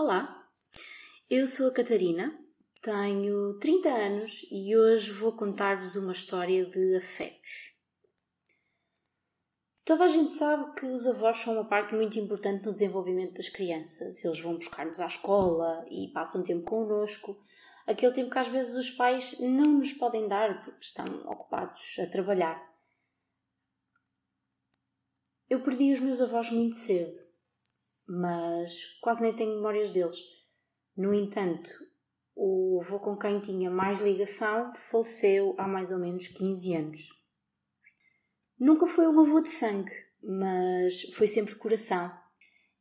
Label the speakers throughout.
Speaker 1: Olá, eu sou a Catarina, tenho 30 anos e hoje vou contar-vos uma história de afetos. Toda a gente sabe que os avós são uma parte muito importante no desenvolvimento das crianças. Eles vão buscar-nos à escola e passam tempo connosco. Aquele tempo que às vezes os pais não nos podem dar porque estão ocupados a trabalhar. Eu perdi os meus avós muito cedo, mas quase nem tenho memórias deles. No entanto, o avô com quem tinha mais ligação faleceu há mais ou menos 15 anos. Nunca foi um avô de sangue, mas foi sempre de coração.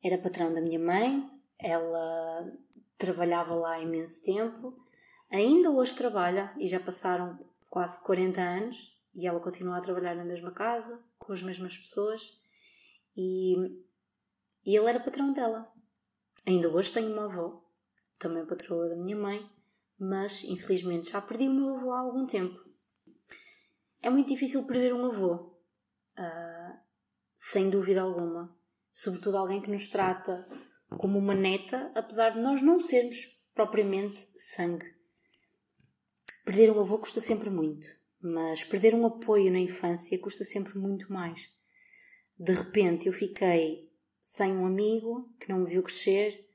Speaker 1: Era patrão da minha mãe, ela trabalhava lá há imenso tempo, ainda hoje trabalha e já passaram quase 40 anos e ela continua a trabalhar na mesma casa, com as mesmas pessoas e, e ele era patrão dela. Ainda hoje tenho uma avó, também patroa da minha mãe, mas infelizmente já perdi o meu avô há algum tempo. É muito difícil perder um avô, uh, sem dúvida alguma. Sobretudo alguém que nos trata como uma neta, apesar de nós não sermos propriamente sangue. Perder um avô custa sempre muito, mas perder um apoio na infância custa sempre muito mais. De repente eu fiquei sem um amigo que não me viu crescer,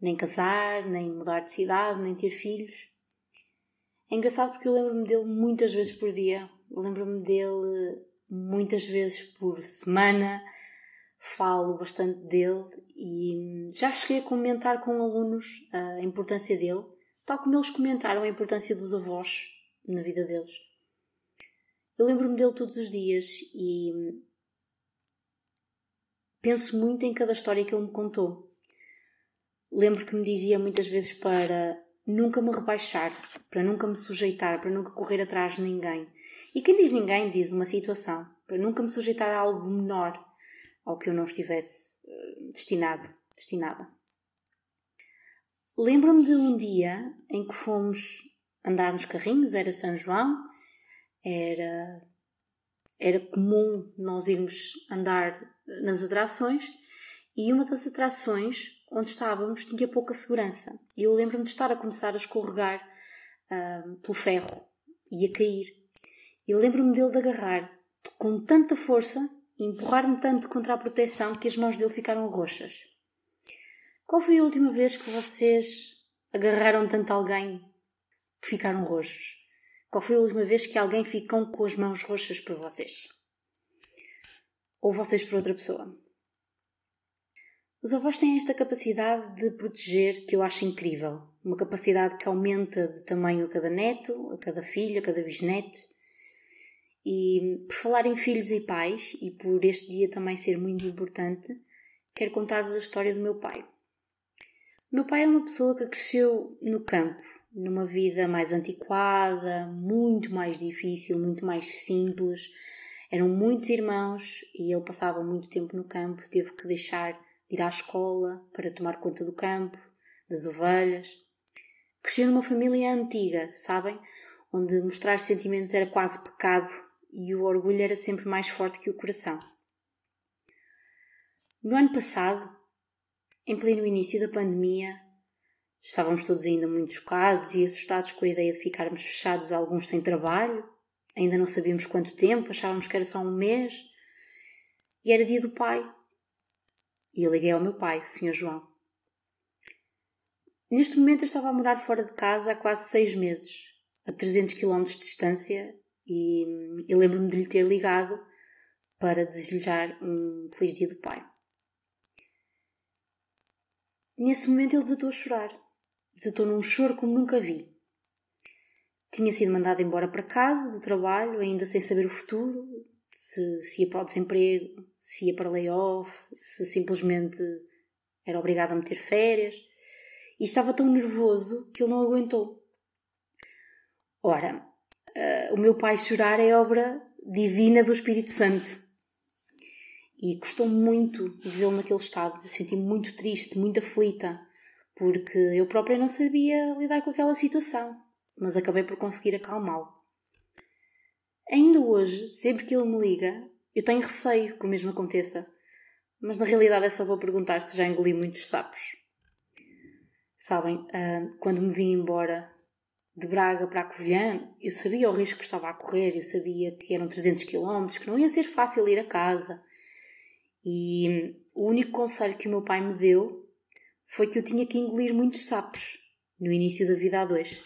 Speaker 1: nem casar, nem mudar de cidade, nem ter filhos. É engraçado porque eu lembro-me dele muitas vezes por dia, lembro-me dele muitas vezes por semana, falo bastante dele e já cheguei a comentar com alunos a importância dele, tal como eles comentaram a importância dos avós na vida deles. Eu lembro-me dele todos os dias e penso muito em cada história que ele me contou. Lembro que me dizia muitas vezes para nunca me rebaixar, para nunca me sujeitar, para nunca correr atrás de ninguém. E quem diz ninguém diz uma situação, para nunca me sujeitar a algo menor ao que eu não estivesse uh, destinado, destinada. Lembro-me de um dia em que fomos andar nos carrinhos, era São João, era era comum nós irmos andar nas atrações e uma das atrações onde estávamos tinha pouca segurança. E eu lembro-me de estar a começar a escorregar uh, pelo ferro e a cair. E lembro-me dele de agarrar com tanta força e empurrar-me tanto contra a proteção que as mãos dele ficaram roxas. Qual foi a última vez que vocês agarraram tanto alguém que ficaram roxos? Qual foi a última vez que alguém ficou com as mãos roxas por vocês? Ou vocês por outra pessoa? Os avós têm esta capacidade de proteger que eu acho incrível. Uma capacidade que aumenta de tamanho a cada neto, a cada filho, a cada bisneto. E por falar em filhos e pais, e por este dia também ser muito importante, quero contar-vos a história do meu pai. O meu pai é uma pessoa que cresceu no campo, numa vida mais antiquada, muito mais difícil, muito mais simples. Eram muitos irmãos e ele passava muito tempo no campo, teve que deixar ir à escola para tomar conta do campo, das ovelhas. Cresceu numa família antiga, sabem? Onde mostrar sentimentos era quase pecado e o orgulho era sempre mais forte que o coração. No ano passado, em pleno início da pandemia, estávamos todos ainda muito chocados e assustados com a ideia de ficarmos fechados, alguns sem trabalho. Ainda não sabíamos quanto tempo, achávamos que era só um mês. E era dia do pai. E eu liguei ao meu pai, o Sr. João. Neste momento eu estava a morar fora de casa há quase seis meses, a 300 km de distância, e eu lembro-me de lhe ter ligado para desejar um feliz dia do pai. Nesse momento ele desatou a chorar. Desatou num choro como nunca vi. Tinha sido mandado embora para casa do trabalho, ainda sem saber o futuro, se, se ia para o desemprego, se ia para layoff, se simplesmente era obrigado a meter férias. E estava tão nervoso que ele não aguentou. Ora, uh, o meu pai chorar é obra divina do Espírito Santo. E custou muito vê-lo naquele estado. Eu senti-me muito triste, muito aflita, porque eu própria não sabia lidar com aquela situação, mas acabei por conseguir acalmá-lo. Ainda hoje, sempre que ele me liga, eu tenho receio que o mesmo aconteça, mas na realidade é só vou perguntar se já engoli muitos sapos. Sabem, ah, quando me vim embora de Braga para a Covilhã, eu sabia o risco que estava a correr, eu sabia que eram 300 km, que não ia ser fácil ir a casa. E o único conselho que o meu pai me deu foi que eu tinha que engolir muitos sapos no início da vida a dois.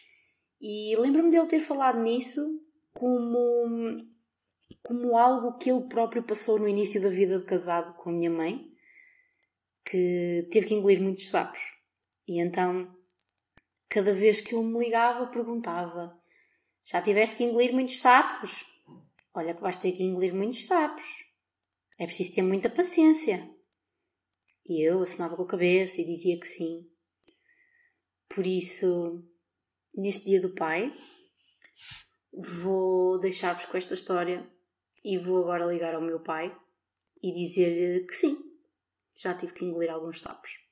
Speaker 1: E lembro-me dele ter falado nisso como, como algo que ele próprio passou no início da vida de casado com a minha mãe, que teve que engolir muitos sapos. E então Cada vez que ele me ligava, perguntava: Já tiveste que engolir muitos sapos? Olha, que vais ter que engolir muitos sapos. É preciso ter muita paciência. E eu assinava com a cabeça e dizia que sim. Por isso, neste dia do pai, vou deixar-vos com esta história e vou agora ligar ao meu pai e dizer-lhe que sim, já tive que engolir alguns sapos.